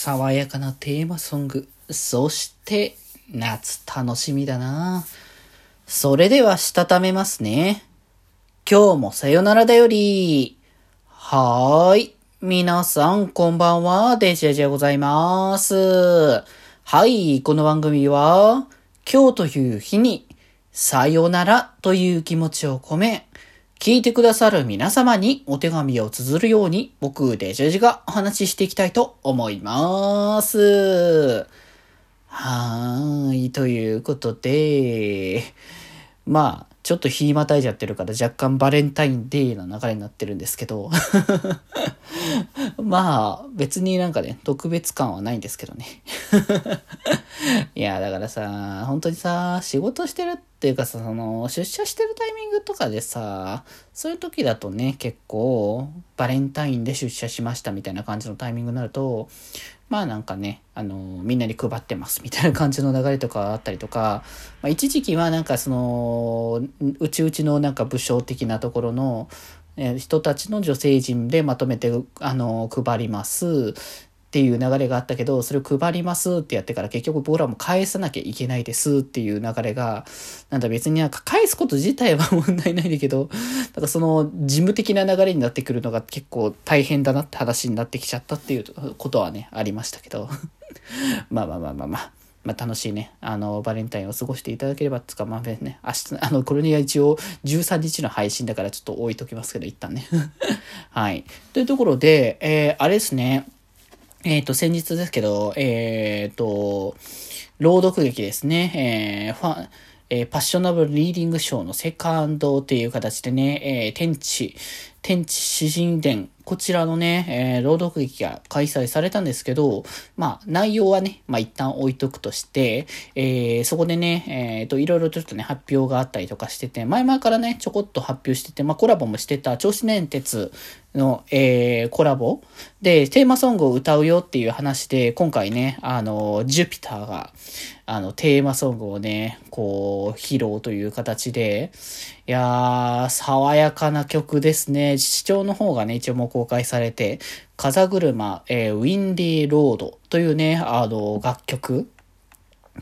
爽やかなテーマソング。そして、夏楽しみだなそれでは、したためますね。今日もさよならだより。はーい。皆さん、こんばんは。デジェジでございます。はい、この番組は、今日という日に、さよならという気持ちを込め、聞いてくださる皆様にお手紙を綴るように、僕、デジェジがお話ししていきたいと思います。はーい、ということで、まあ、ちょっと日またいじゃってるから若干バレンタインデーな流れになってるんですけど、まあ、別になんかね、特別感はないんですけどね。いや、だからさ、本当にさ、仕事してるっていうかさ、その、出社してるタイミングとかでさ、そういう時だとね、結構、バレンタインで出社しましたみたいな感じのタイミングになると、まあなんかね、あの、みんなに配ってますみたいな感じの流れとかあったりとか、まあ、一時期はなんかその、うちうちのなんか武将的なところの、人たちの女性陣でまとめて、あの、配ります。っていう流れがあったけど、それを配りますってやってから結局僕らも返さなきゃいけないですっていう流れが、なんだ別になんか返すこと自体は問題ないんだけど、なんかその事務的な流れになってくるのが結構大変だなって話になってきちゃったっていうことはね、ありましたけど。まあまあまあまあまあ。まあ楽しいね、あの、バレンタインを過ごしていただければつか、まあね、明日、あの、これが一応13日の配信だからちょっと置いときますけど、一旦ね。はい。というところで、えー、あれですね、えっ、と、先日ですけど、えっ、と、朗読劇ですね、えー、ファン、えーパッショナブルリーディング賞のセカンドっていう形でね、えー天地、天地詩人伝、こちらのね、えー朗読劇が開催されたんですけど、まあ、内容はね、まあ一旦置いとくとして、えーそこでね、えっ、と、いろいろちょっとね、発表があったりとかしてて、前々からね、ちょこっと発表してて、まあコラボもしてた、銚子電鉄の、えーコラボ。で、テーマソングを歌うよっていう話で、今回ね、あの、ジュピターが、あの、テーマソングをね、こう、披露という形で、いやー、爽やかな曲ですね。視聴の方がね、一応もう公開されて、風車、えーウィンディーロードというね、あの、楽曲。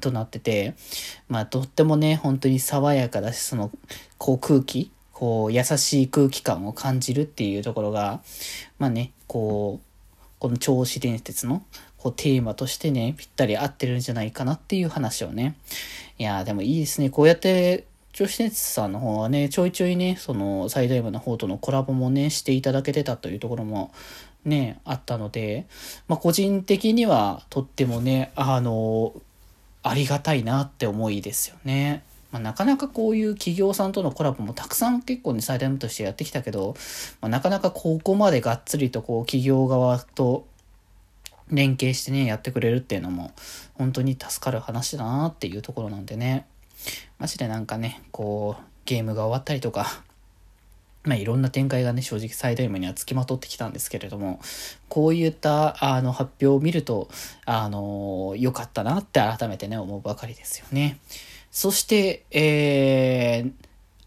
となってて、まあ、とってもね、本当に爽やかだし、その、こう空気、こう、優しい空気感を感じるっていうところが、まあね、こう、この銚子電鉄のこうテーマとしてね、ぴったり合ってるんじゃないかなっていう話をね。いやでもいいですね。こうやって、銚子電鉄さんの方はね、ちょいちょいね、その、サイド M の方とのコラボもね、していただけてたというところも、ね、あったので、まあ個人的にはとってもね、あの、ありがたいなって思いですよね。まあ、なかなかこういう企業さんとのコラボもたくさん結構ね、サイド M としてやってきたけど、まあ、なかなかここまでがっつりとこう企業側と連携してね、やってくれるっていうのも本当に助かる話だなっていうところなんでね。マジでなんかね、こうゲームが終わったりとか、まあいろんな展開がね、正直サイド M には付きまとってきたんですけれども、こういったあの発表を見ると、あの、良かったなって改めてね、思うばかりですよね。そして、えー、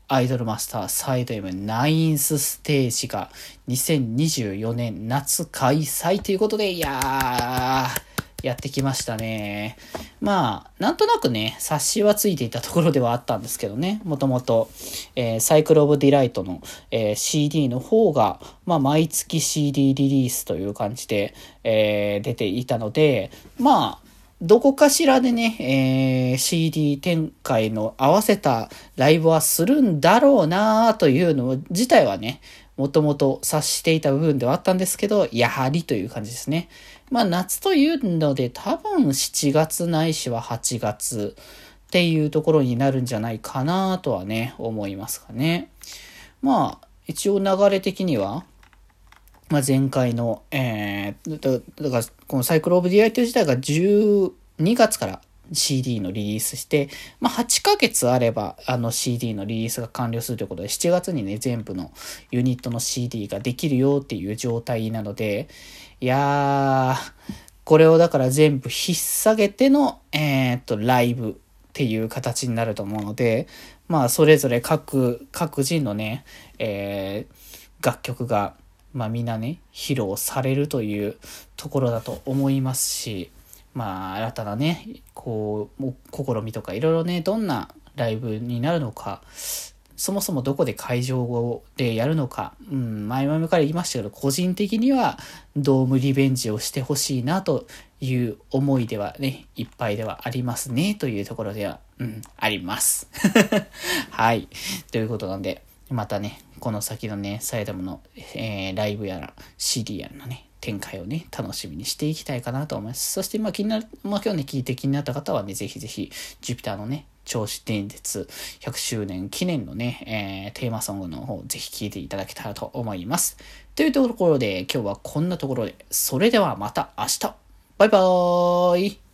アイドルマスターサイド M ナインスステージが2024年夏開催ということで、いやー、やってきましたね。まあ、なんとなくね、冊子はついていたところではあったんですけどね、もともと、えーサイクルオブディライトの、えー CD の方が、まあ、毎月 CD リリースという感じで、えー出ていたので、まあ、どこかしらでね、えー CD 展開の合わせたライブはするんだろうなというの自体はね、もともと察していた部分ではあったんですけど、やはりという感じですね。まあ夏というので多分7月ないしは8月っていうところになるんじゃないかなとはね、思いますかね。まあ、一応流れ的には、まあ、前回の、えー、だから、この Circle of Delight 自体が12月から CD のリリースして、まあ、8ヶ月あれば、あの CD のリリースが完了するということで、7月にね、全部のユニットの CD ができるよっていう状態なので、いやー、これをだから全部引っ提げての、えーっと、ライブっていう形になると思うので、まあ、それぞれ各、各人のね、えー楽曲が、まあみんなね、披露されるというところだと思いますし、まあ新たなね、こう、試みとかいろいろね、どんなライブになるのか、そもそもどこで会場でやるのか、うん、前々から言いましたけど、個人的にはドームリベンジをしてほしいなという思いではね、いっぱいではありますね、というところでは、うん、あります。はい。ということなんで、またね、この先のね、サイダムの、えー、ライブやら CD やらのね、展開をね、楽しみにしていきたいかなと思います。そして、まあ気になる、まあ今日ね、聞いて気になった方はね、ぜひぜひ、ジュピターのね、銚子電鉄100周年記念のね、えー、テーマソングの方、ぜひ聴いていただけたらと思います。というところで、今日はこんなところで、それではまた明日バイバーイ